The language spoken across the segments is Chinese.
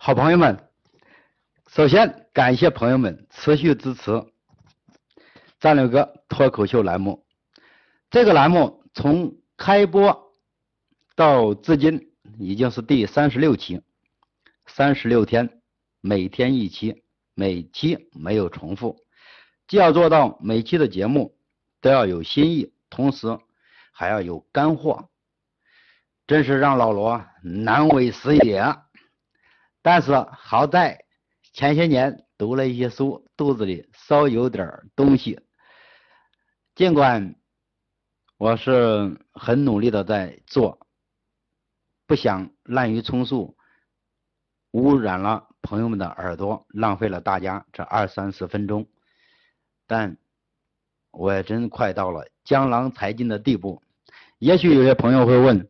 好朋友们，首先感谢朋友们持续支持战略哥脱口秀栏目。这个栏目从开播到至今已经是第三十六期，三十六天，每天一期，每期没有重复，既要做到每期的节目都要有新意，同时还要有干货，真是让老罗难为死也。但是好在前些年读了一些书，肚子里稍有点东西。尽管我是很努力的在做，不想滥竽充数，污染了朋友们的耳朵，浪费了大家这二三十分钟。但我也真快到了江郎才尽的地步。也许有些朋友会问：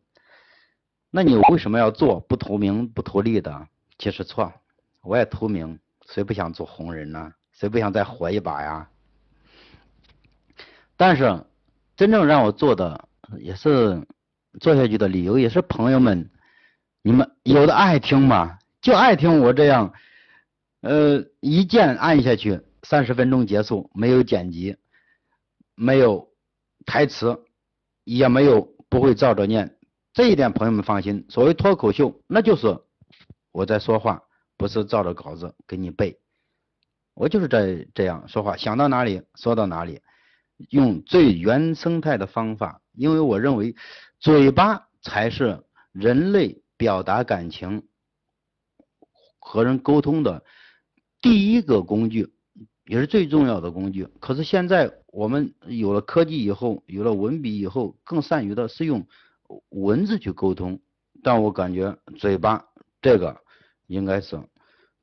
那你为什么要做不图名不图利的？其实错，我也图名，谁不想做红人呢？谁不想再活一把呀？但是真正让我做的，也是做下去的理由，也是朋友们，你们有的爱听嘛，就爱听我这样，呃，一键按下去，三十分钟结束，没有剪辑，没有台词，也没有不会照着念，这一点朋友们放心。所谓脱口秀，那就是。我在说话，不是照着稿子给你背，我就是在这样说话，想到哪里说到哪里，用最原生态的方法，因为我认为嘴巴才是人类表达感情和人沟通的第一个工具，也是最重要的工具。可是现在我们有了科技以后，有了文笔以后，更善于的是用文字去沟通，但我感觉嘴巴。这个应该是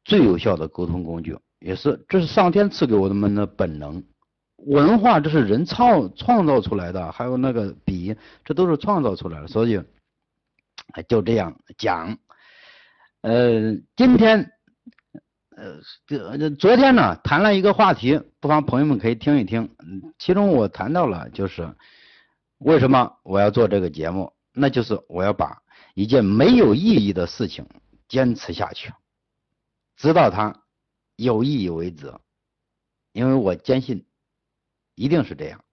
最有效的沟通工具，也是这是上天赐给我们的本能。文化这是人创创造出来的，还有那个笔，这都是创造出来的。所以就这样讲。呃，今天呃这昨天呢谈了一个话题，不妨朋友们可以听一听。其中我谈到了就是为什么我要做这个节目，那就是我要把一件没有意义的事情。坚持下去，直到它有意义为止，因为我坚信一定是这样。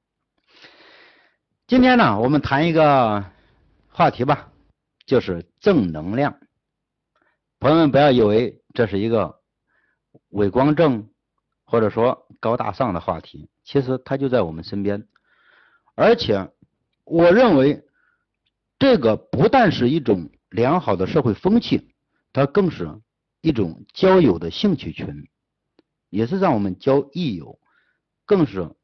今天呢，我们谈一个话题吧，就是正能量。朋友们不要以为这是一个伪光正或者说高大上的话题，其实它就在我们身边。而且，我认为这个不但是一种良好的社会风气。它更是一种交友的兴趣群，也是让我们交益友，更是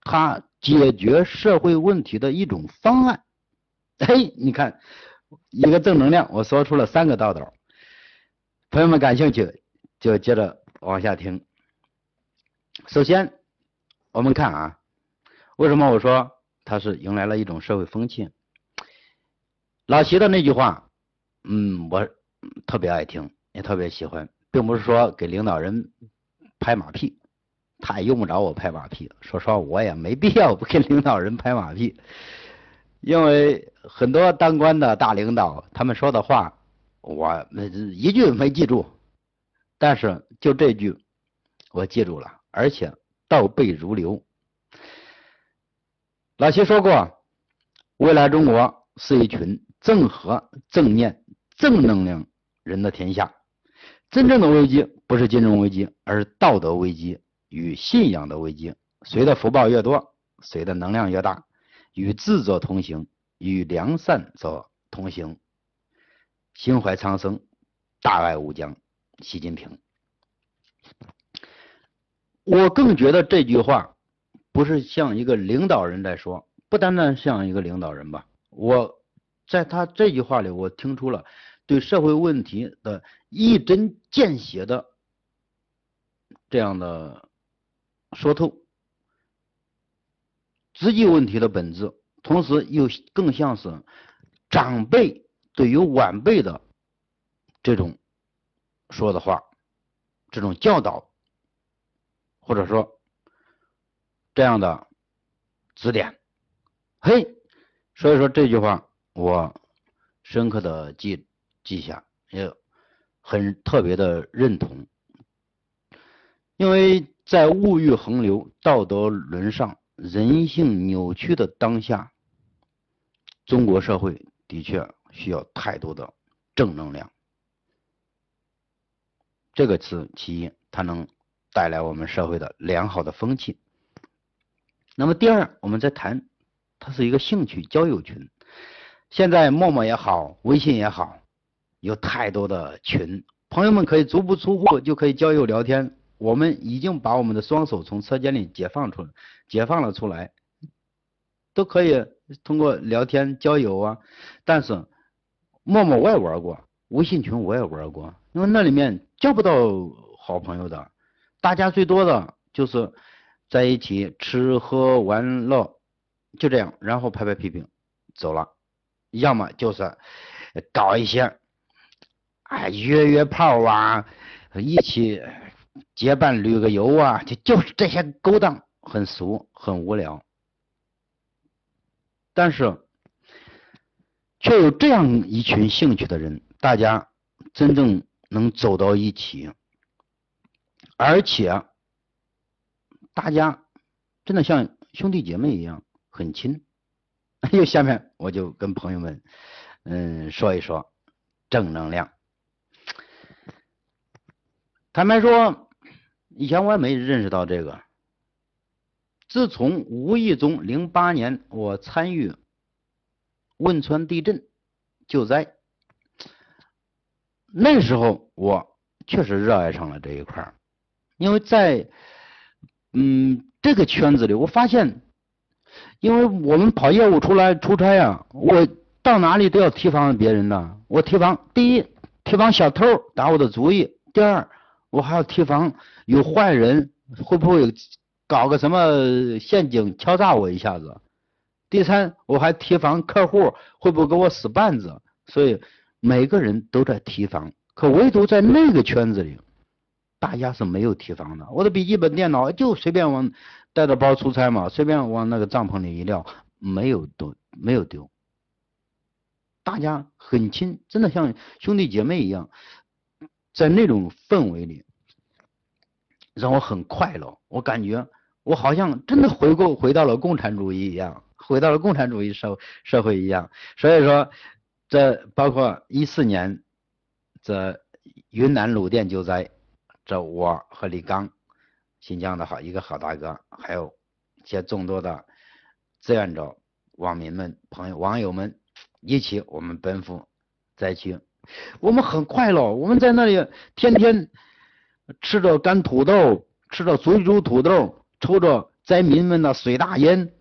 它解决社会问题的一种方案。嘿，你看一个正能量，我说出了三个道道。朋友们感兴趣就接着往下听。首先，我们看啊，为什么我说它是迎来了一种社会风气？老齐的那句话。嗯，我特别爱听，也特别喜欢，并不是说给领导人拍马屁，他也用不着我拍马屁。说实话，我也没必要不给领导人拍马屁，因为很多当官的大领导，他们说的话，我一句没记住，但是就这句我记住了，而且倒背如流。老七说过，未来中国是一群正和正念。正能量人的天下，真正的危机不是金融危机，而是道德危机与信仰的危机。谁的福报越多，谁的能量越大。与智者同行，与良善者同行。心怀苍生，大爱无疆。习近平，我更觉得这句话不是像一个领导人在说，不单单像一个领导人吧。我在他这句话里，我听出了。对社会问题的一针见血的这样的说透，直击问题的本质，同时又更像是长辈对于晚辈的这种说的话，这种教导，或者说这样的指点。嘿，所以说这句话我深刻的记。记下，也很特别的认同，因为在物欲横流、道德沦丧、人性扭曲的当下，中国社会的确需要太多的正能量。这个词其一，它能带来我们社会的良好的风气。那么第二，我们再谈，它是一个兴趣交友群。现在陌陌也好，微信也好。有太多的群，朋友们可以足不出户就可以交友聊天。我们已经把我们的双手从车间里解放出，解放了出来，都可以通过聊天交友啊。但是陌陌我也玩过，微信群我也玩过，因为那里面交不到好朋友的，大家最多的就是在一起吃喝玩乐，就这样，然后拍拍屁屁走了，要么就是搞一些。哎，约约炮啊，一起结伴旅个游啊，就就是这些勾当，很俗，很无聊。但是，却有这样一群兴趣的人，大家真正能走到一起，而且大家真的像兄弟姐妹一样很亲。哎呦，下面我就跟朋友们嗯说一说正能量。坦白说，以前我也没认识到这个。自从无意中零八年我参与汶川地震救灾，那时候我确实热爱上了这一块儿，因为在嗯这个圈子里，我发现，因为我们跑业务出来出差呀，我到哪里都要提防别人的。我提防第一，提防小偷打我的主意；第二。我还要提防有坏人会不会搞个什么陷阱敲诈我一下子。第三，我还提防客户会不会给我使绊子。所以每个人都在提防，可唯独在那个圈子里，大家是没有提防的。我的笔记本电脑就随便往带着包出差嘛，随便往那个帐篷里一撂，没有丢，没有丢。大家很亲，真的像兄弟姐妹一样。在那种氛围里，让我很快乐。我感觉我好像真的回过回到了共产主义一样，回到了共产主义社社会一样。所以说，这包括一四年这云南鲁甸救灾，这我和李刚，新疆的好一个好大哥，还有一些众多的志愿者、网民们、朋友、网友们一起，我们奔赴灾区。我们很快乐，我们在那里天天吃着干土豆，吃着水煮土豆，抽着灾民们的水大烟，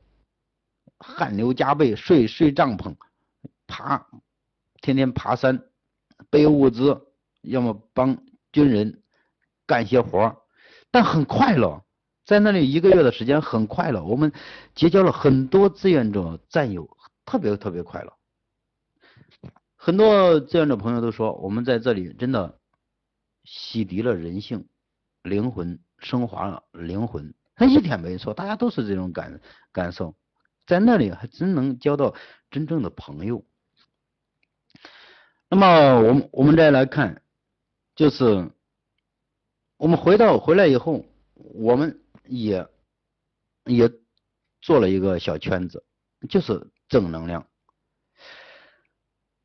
汗流浃背，睡睡帐篷，爬，天天爬山，背物资，要么帮军人干些活但很快乐，在那里一个月的时间很快乐，我们结交了很多志愿者战友，特别特别快乐。很多志愿者朋友都说，我们在这里真的洗涤了人性、灵魂，升华了灵魂。他一点没错，大家都是这种感感受，在那里还真能交到真正的朋友。那么，我们我们再来看，就是我们回到回来以后，我们也也做了一个小圈子，就是正能量。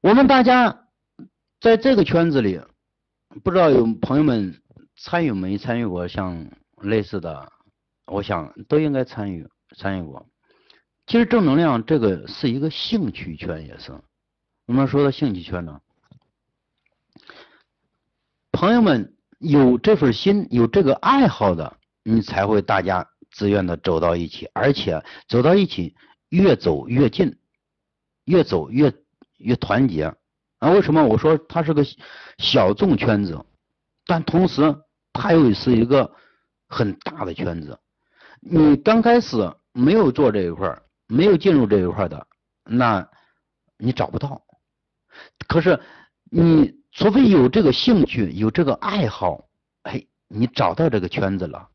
我们大家在这个圈子里，不知道有朋友们参与没参与过像类似的，我想都应该参与参与过。其实正能量这个是一个兴趣圈，也是我们说的兴趣圈呢。朋友们有这份心，有这个爱好的，你才会大家自愿的走到一起，而且走到一起越走越近，越走越。越团结啊？为什么我说它是个小众圈子？但同时它又是一个很大的圈子。你刚开始没有做这一块没有进入这一块的，那你找不到。可是你除非有这个兴趣，有这个爱好，哎，你找到这个圈子了，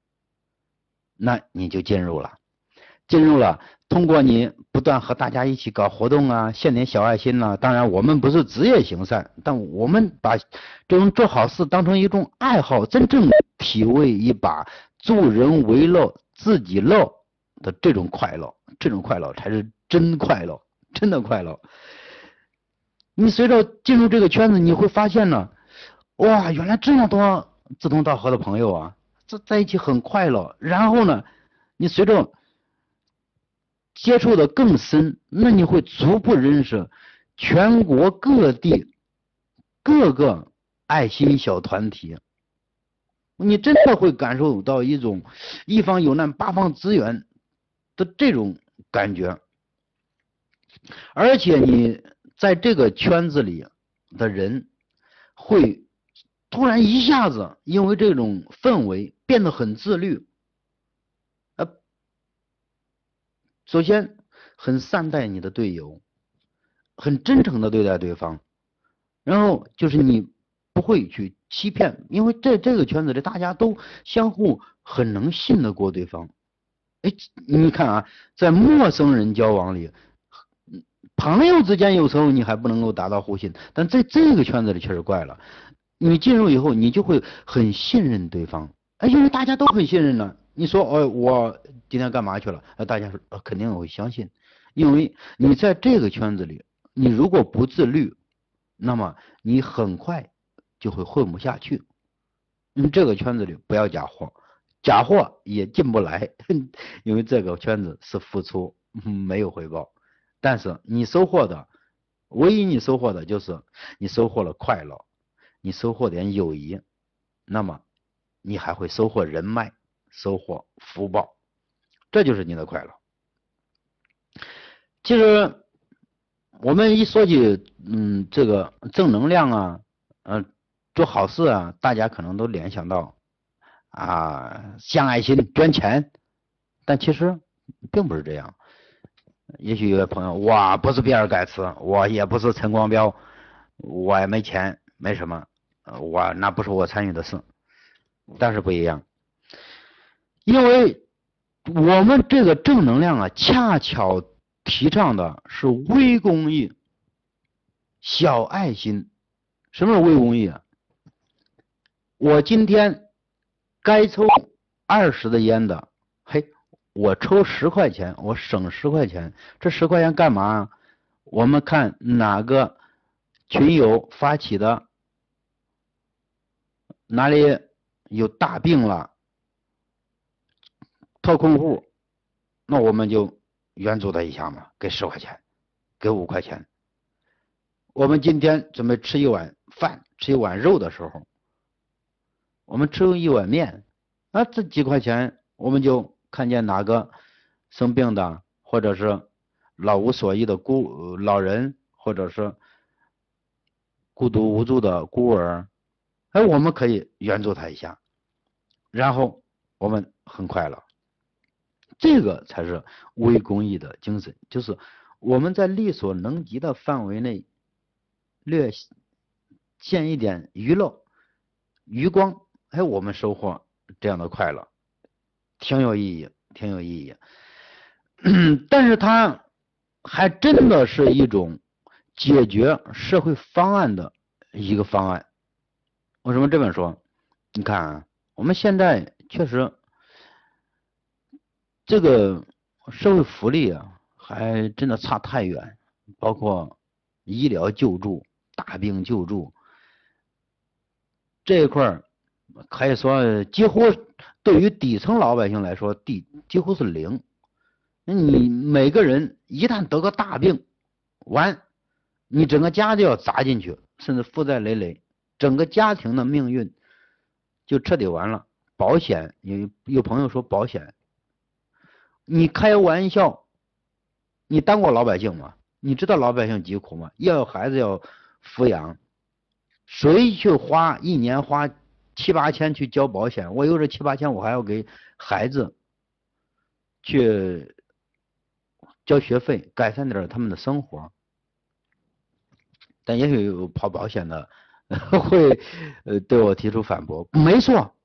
那你就进入了，进入了，通过你不断和大家一起搞活动啊，献点小爱心呐。当然，我们不是职业行善，但我们把这种做好事当成一种爱好，真正体味一把助人为乐、自己乐的这种快乐，这种快乐才是真快乐，真的快乐。你随着进入这个圈子，你会发现呢，哇，原来这么多志同道合的朋友啊，在在一起很快乐。然后呢，你随着接触的更深，那你会逐步认识全国各地各个爱心小团体，你真的会感受到一种一方有难八方支援的这种感觉，而且你在这个圈子里的人会突然一下子因为这种氛围变得很自律。首先，很善待你的队友，很真诚的对待对方，然后就是你不会去欺骗，因为在这个圈子里，大家都相互很能信得过对方。哎，你看啊，在陌生人交往里，朋友之间有时候你还不能够达到互信，但在这个圈子里确实怪了。你进入以后，你就会很信任对方，哎，因为大家都很信任了。你说哦，我今天干嘛去了？大家说肯定会相信，因为你在这个圈子里，你如果不自律，那么你很快就会混不下去。嗯，这个圈子里不要假货，假货也进不来，因为这个圈子是付出没有回报，但是你收获的，唯一你收获的就是你收获了快乐，你收获点友谊，那么你还会收获人脉。收获福报，这就是你的快乐。其实我们一说起，嗯，这个正能量啊，嗯，做好事啊，大家可能都联想到啊，献爱心、捐钱，但其实并不是这样。也许有些朋友，我不是比尔盖茨，我也不是陈光标，我也没钱，没什么，我那不是我参与的事，但是不一样。因为我们这个正能量啊，恰巧提倡的是微公益、小爱心。什么是微公益啊？我今天该抽二十的烟的，我抽十块钱，我省十块钱。这十块钱干嘛？我们看哪个群友发起的，哪里有大病了？特困户，那我们就援助他一下嘛，给十块钱，给五块钱。我们今天准备吃一碗饭，吃一碗肉的时候，我们吃一碗面，那这几块钱，我们就看见哪个生病的，或者是老无所依的孤老人，或者是孤独无助的孤儿，哎，我们可以援助他一下，然后我们很快乐。这个才是微公益的精神，就是我们在力所能及的范围内，略献一点娱乐余光，哎，我们收获这样的快乐，挺有意义，挺有意义。但是它还真的是一种解决社会方案的一个方案。为什么这么说？你看啊，我们现在确实。这个社会福利啊，还真的差太远，包括医疗救助、大病救助这一块儿，可以说几乎对于底层老百姓来说，地几乎是零。那你每个人一旦得个大病，完，你整个家就要砸进去，甚至负债累累，整个家庭的命运就彻底完了。保险有有朋友说保险。你开玩笑，你当过老百姓吗？你知道老百姓疾苦吗？要有孩子要抚养，谁去花一年花七八千去交保险？我有这七八千，我还要给孩子去交学费，改善点他们的生活。但也许有跑保险的 会呃对我提出反驳，没错。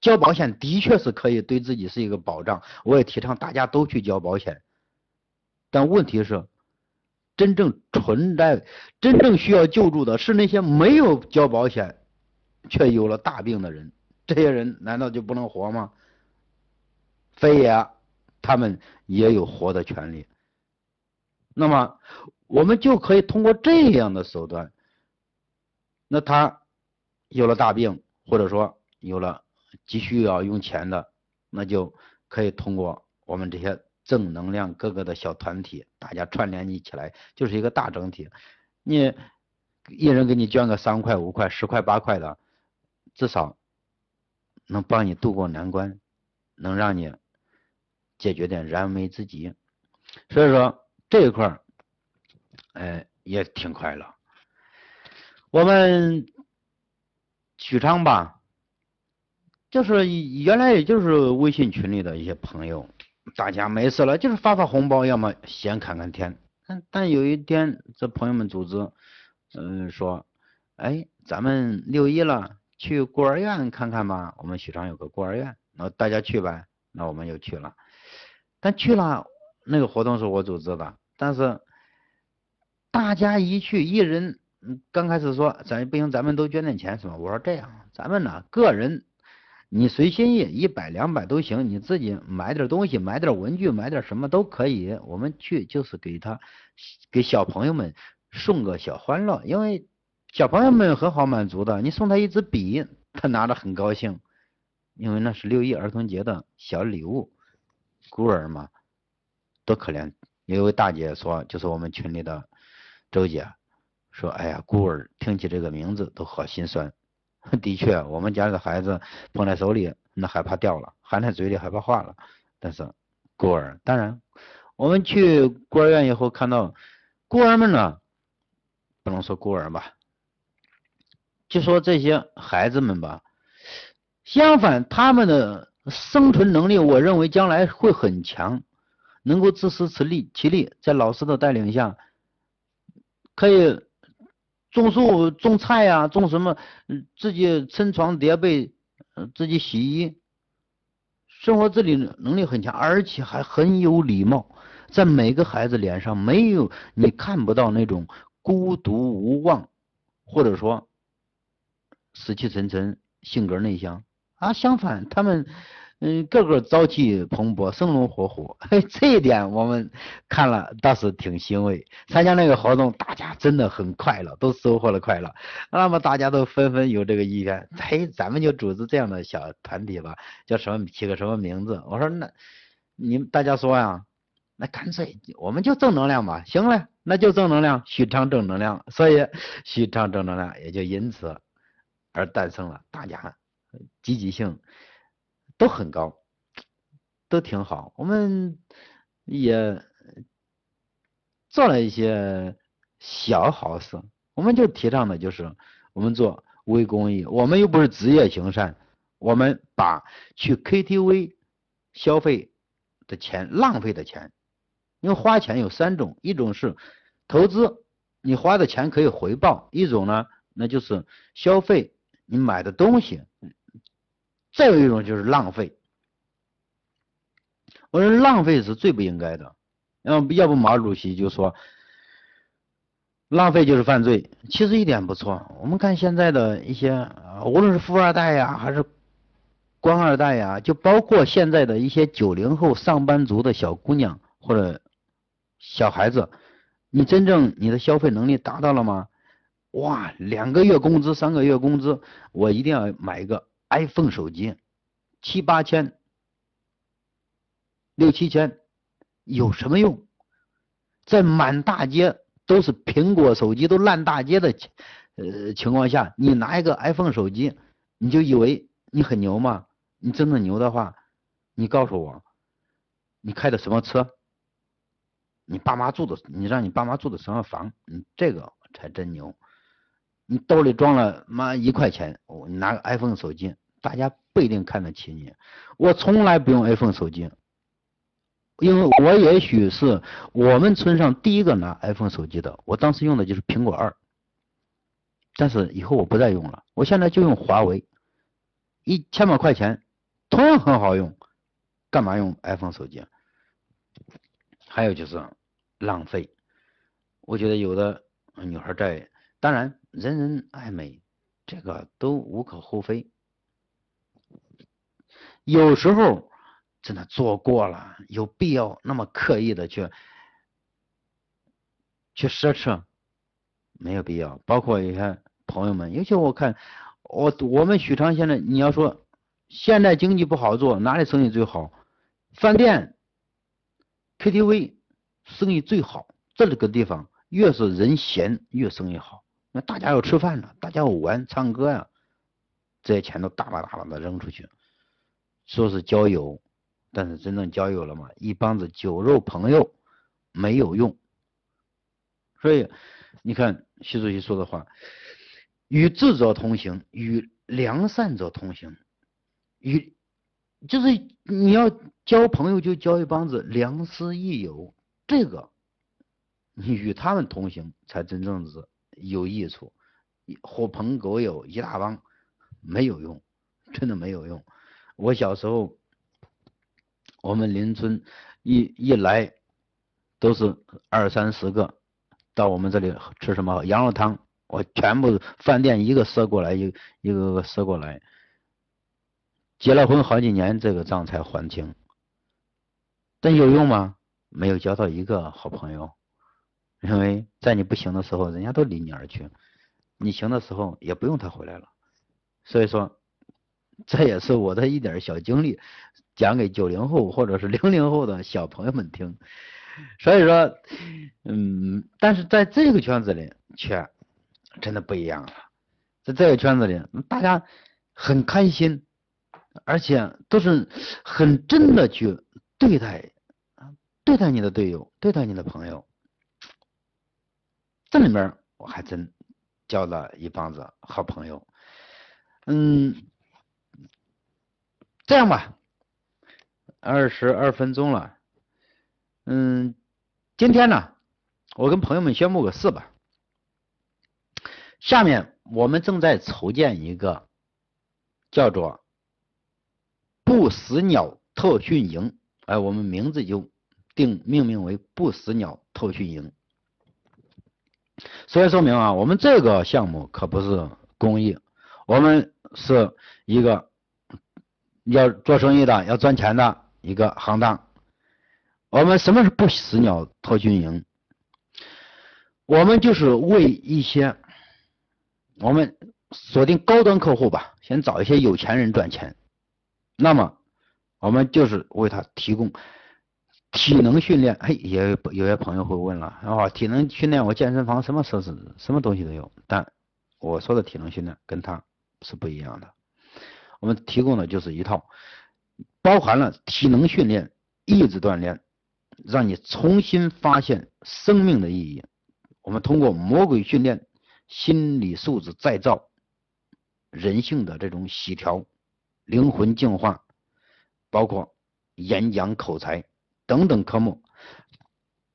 交保险的确是可以对自己是一个保障，我也提倡大家都去交保险，但问题是，真正存在、真正需要救助的是那些没有交保险却有了大病的人。这些人难道就不能活吗？非也，他们也有活的权利。那么，我们就可以通过这样的手段，那他有了大病，或者说有了急需要用钱的，那就可以通过我们这些正能量各个的小团体，大家串联一起来，就是一个大整体。你一人给你捐个三块、五块、十块、八块的，至少。能帮你度过难关，能让你解决点燃眉之急，所以说这一块儿，哎，也挺快乐。我们许昌吧，就是原来也就是微信群里的一些朋友，大家没事了就是发发红包，要么闲看看天。但但有一天，这朋友们组织，嗯，说，哎，咱们六一了。去孤儿院看看吧，我们许昌有个孤儿院，那大家去呗，那我们又去了。但去了那个活动是我组织的，但是大家一去，一人刚开始说咱不行，咱们都捐点钱是吧？我说这样，咱们呢个人你随心意，一百两百都行，你自己买点东西，买点文具，买点什么都可以。我们去就是给他给小朋友们送个小欢乐，因为。小朋友们很好满足的，你送他一支笔，他拿着很高兴，因为那是六一儿童节的小礼物。孤儿嘛，多可怜。有一位大姐说，就是我们群里的周姐，说：“哎呀，孤儿听起这个名字都好心酸。”的确，我们家里的孩子捧在手里，那害怕掉了；含在嘴里害怕化了。但是孤儿，当然，我们去孤儿院以后看到孤儿们呢，不能说孤儿吧。就说这些孩子们吧，相反，他们的生存能力，我认为将来会很强，能够自食其力，其力在老师的带领下，可以种树、种菜呀，种什么，自己撑床叠被，自己洗衣，生活自理能力很强，而且还很有礼貌，在每个孩子脸上没有你看不到那种孤独无望，或者说。死气沉沉，性格内向啊。相反，他们嗯个个朝气蓬勃，生龙活虎。这一点我们看了倒是挺欣慰。参加那个活动，大家真的很快乐，都收获了快乐。那么大家都纷纷有这个意愿，嘿，咱们就组织这样的小团体吧，叫什么起个什么名字？我说那你大家说呀，那干脆我们就正能量吧。行了，那就正能量，许昌正能量。所以许昌正能量也就因此。而诞生了，大家积极性都很高，都挺好。我们也做了一些小好事，我们就提倡的就是我们做微公益，我们又不是职业行善，我们把去 KTV 消费的钱浪费的钱，因为花钱有三种，一种是投资，你花的钱可以回报；一种呢，那就是消费。你买的东西，再有一种就是浪费。我说浪费是最不应该的，要要不毛主席就说，浪费就是犯罪。其实一点不错。我们看现在的一些，无论是富二代呀，还是官二代呀，就包括现在的一些九零后上班族的小姑娘或者小孩子，你真正你的消费能力达到了吗？哇，两个月工资，三个月工资，我一定要买一个 iPhone 手机，七八千，六七千，有什么用？在满大街都是苹果手机都烂大街的呃情况下，你拿一个 iPhone 手机，你就以为你很牛吗？你真的牛的话，你告诉我，你开的什么车？你爸妈住的，你让你爸妈住的什么房？你这个才真牛。你兜里装了妈一块钱，你拿个 iPhone 手机，大家不一定看得起你。我从来不用 iPhone 手机，因为我也许是我们村上第一个拿 iPhone 手机的。我当时用的就是苹果二，但是以后我不再用了，我现在就用华为，一千把块钱，同样很好用，干嘛用 iPhone 手机？还有就是浪费。我觉得有的女孩在，当然人人爱美，这个都无可厚非。有时候真的做过了，有必要那么刻意的去去奢侈，没有必要。包括一些朋友们，尤其我看我我们许昌现在，你要说现在经济不好做，哪里生意最好？饭店、KTV 生意最好，这个地方越是人闲越生意好。那大家要吃饭呢，大家要玩、唱歌呀，这些钱都大把大把的扔出去。说是交友，但是真正交友了吗？一帮子酒肉朋友没有用。所以你看习主席说的话：“与智者同行，与良善者同行。”与就是你要交朋友，就交一帮子良师益友，这个你与他们同行才真正是有益处。狐朋狗友一大帮没有用，真的没有用。我小时候，我们邻村一一来都是二三十个到我们这里吃什么羊肉汤，我全部饭店一个赊过来，一一个个赊过来。结了婚好几年，这个账才还清。但有用吗？没有交到一个好朋友，因为在你不行的时候，人家都离你而去；你行的时候，也不用他回来了。所以说。这也是我的一点小经历，讲给九零后或者是零零后的小朋友们听。所以说，嗯，但是在这个圈子里却真的不一样了。在这个圈子里，大家很开心，而且都是很真的去对待对待你的队友，对待你的朋友。这里面我还真交了一帮子好朋友，嗯。这样吧，二十二分钟了，嗯，今天呢，我跟朋友们宣布个事吧。下面我们正在筹建一个叫做“不死鸟特训营”，哎，我们名字就定命名为“不死鸟特训营”。所以说明啊，我们这个项目可不是公益，我们是一个。要做生意的，要赚钱的一个行当。我们什么是不死鸟特训营？我们就是为一些我们锁定高端客户吧，先找一些有钱人赚钱。那么我们就是为他提供体能训练。嘿，也有有些朋友会问了啊，体能训练我健身房什么设施、什么东西都有，但我说的体能训练跟他是不一样的。我们提供的就是一套包含了体能训练、意志锻炼，让你重新发现生命的意义。我们通过魔鬼训练、心理素质再造、人性的这种洗调、灵魂净化，包括演讲口才等等科目，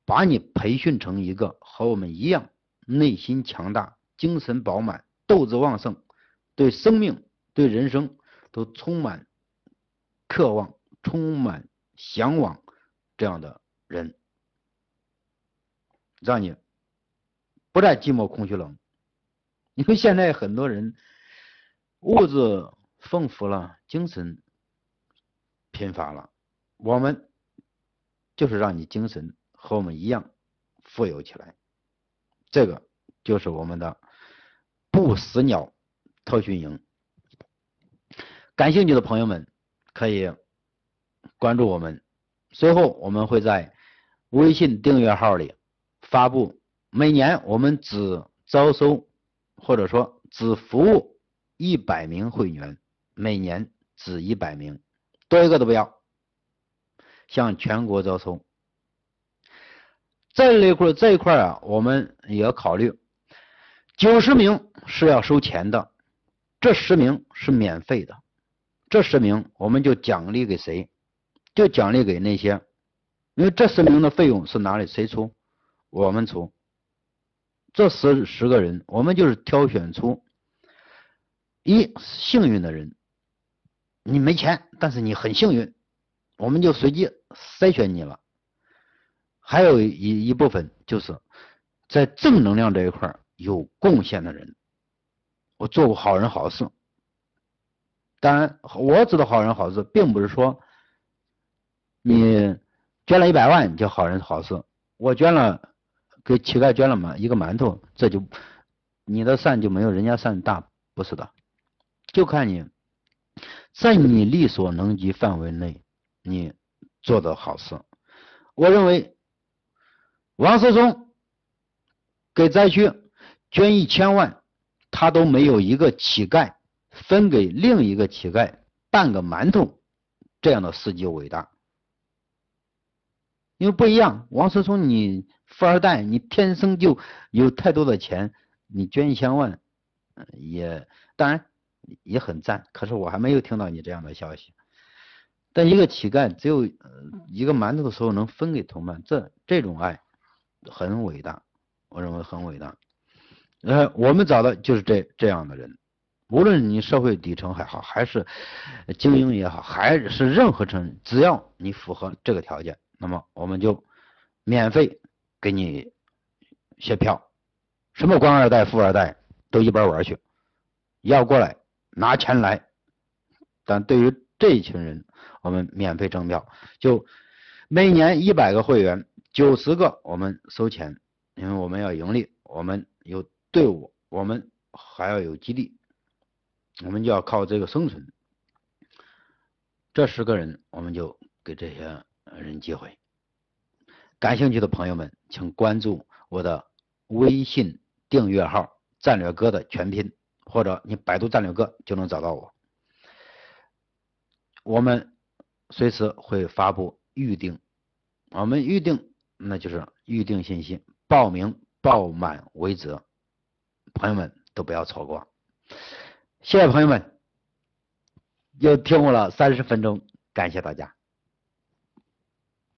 把你培训成一个和我们一样内心强大、精神饱满、斗志旺盛、对生命、对人生。都充满渴望、充满向往这样的人，让你不再寂寞、空虚、冷。因为现在很多人物质丰富了，精神贫乏了。我们就是让你精神和我们一样富有起来。这个就是我们的不死鸟特训营。感兴趣的朋友们可以关注我们，随后我们会在微信订阅号里发布。每年我们只招收或者说只服务一百名会员，每年只一百名，多一个都不要。向全国招收。这一块这一块啊，我们也要考虑，九十名是要收钱的，这十名是免费的。这十名我们就奖励给谁？就奖励给那些，因为这十名的费用是哪里谁出？我们出。这十十个人，我们就是挑选出一幸运的人，你没钱，但是你很幸运，我们就随机筛选你了。还有一一部分就是在正能量这一块有贡献的人，我做过好人好事。当然，我指的好人好事，并不是说你捐了一百万叫好人好事。我捐了给乞丐捐了馒一个馒头，这就你的善就没有人家善大，不是的，就看你在你力所能及范围内你做的好事。我认为。王思聪给灾区捐一千万，他都没有一个乞丐分给另一个乞丐半个馒头这样的事迹伟大，因为不一样。王思聪你富二代，你天生就有太多的钱，你捐一千万也当然也很赞。可是我还没有听到你这样的消息。但一个乞丐只有一个馒头的时候能分给同伴，这这种爱。很伟大，我认为很伟大。呃，我们找的就是这这样的人，无论你社会底层还好，还是精英也好，还是任何层，只要你符合这个条件，那么我们就免费给你写票。什么官二代、富二代都一边玩去，要过来拿钱来。但对于这一群人，我们免费征票，就每年一百个会员。九十个我们收钱，因为我们要盈利，我们有队伍，我们还要有基地，我们就要靠这个生存。这十个人，我们就给这些人机会。感兴趣的朋友们，请关注我的微信订阅号“战略哥”的全拼，或者你百度“战略哥”就能找到我。我们随时会发布预定，我们预定。那就是预定信息，报名报满为止，朋友们都不要错过。谢谢朋友们，又听我了三十分钟，感谢大家。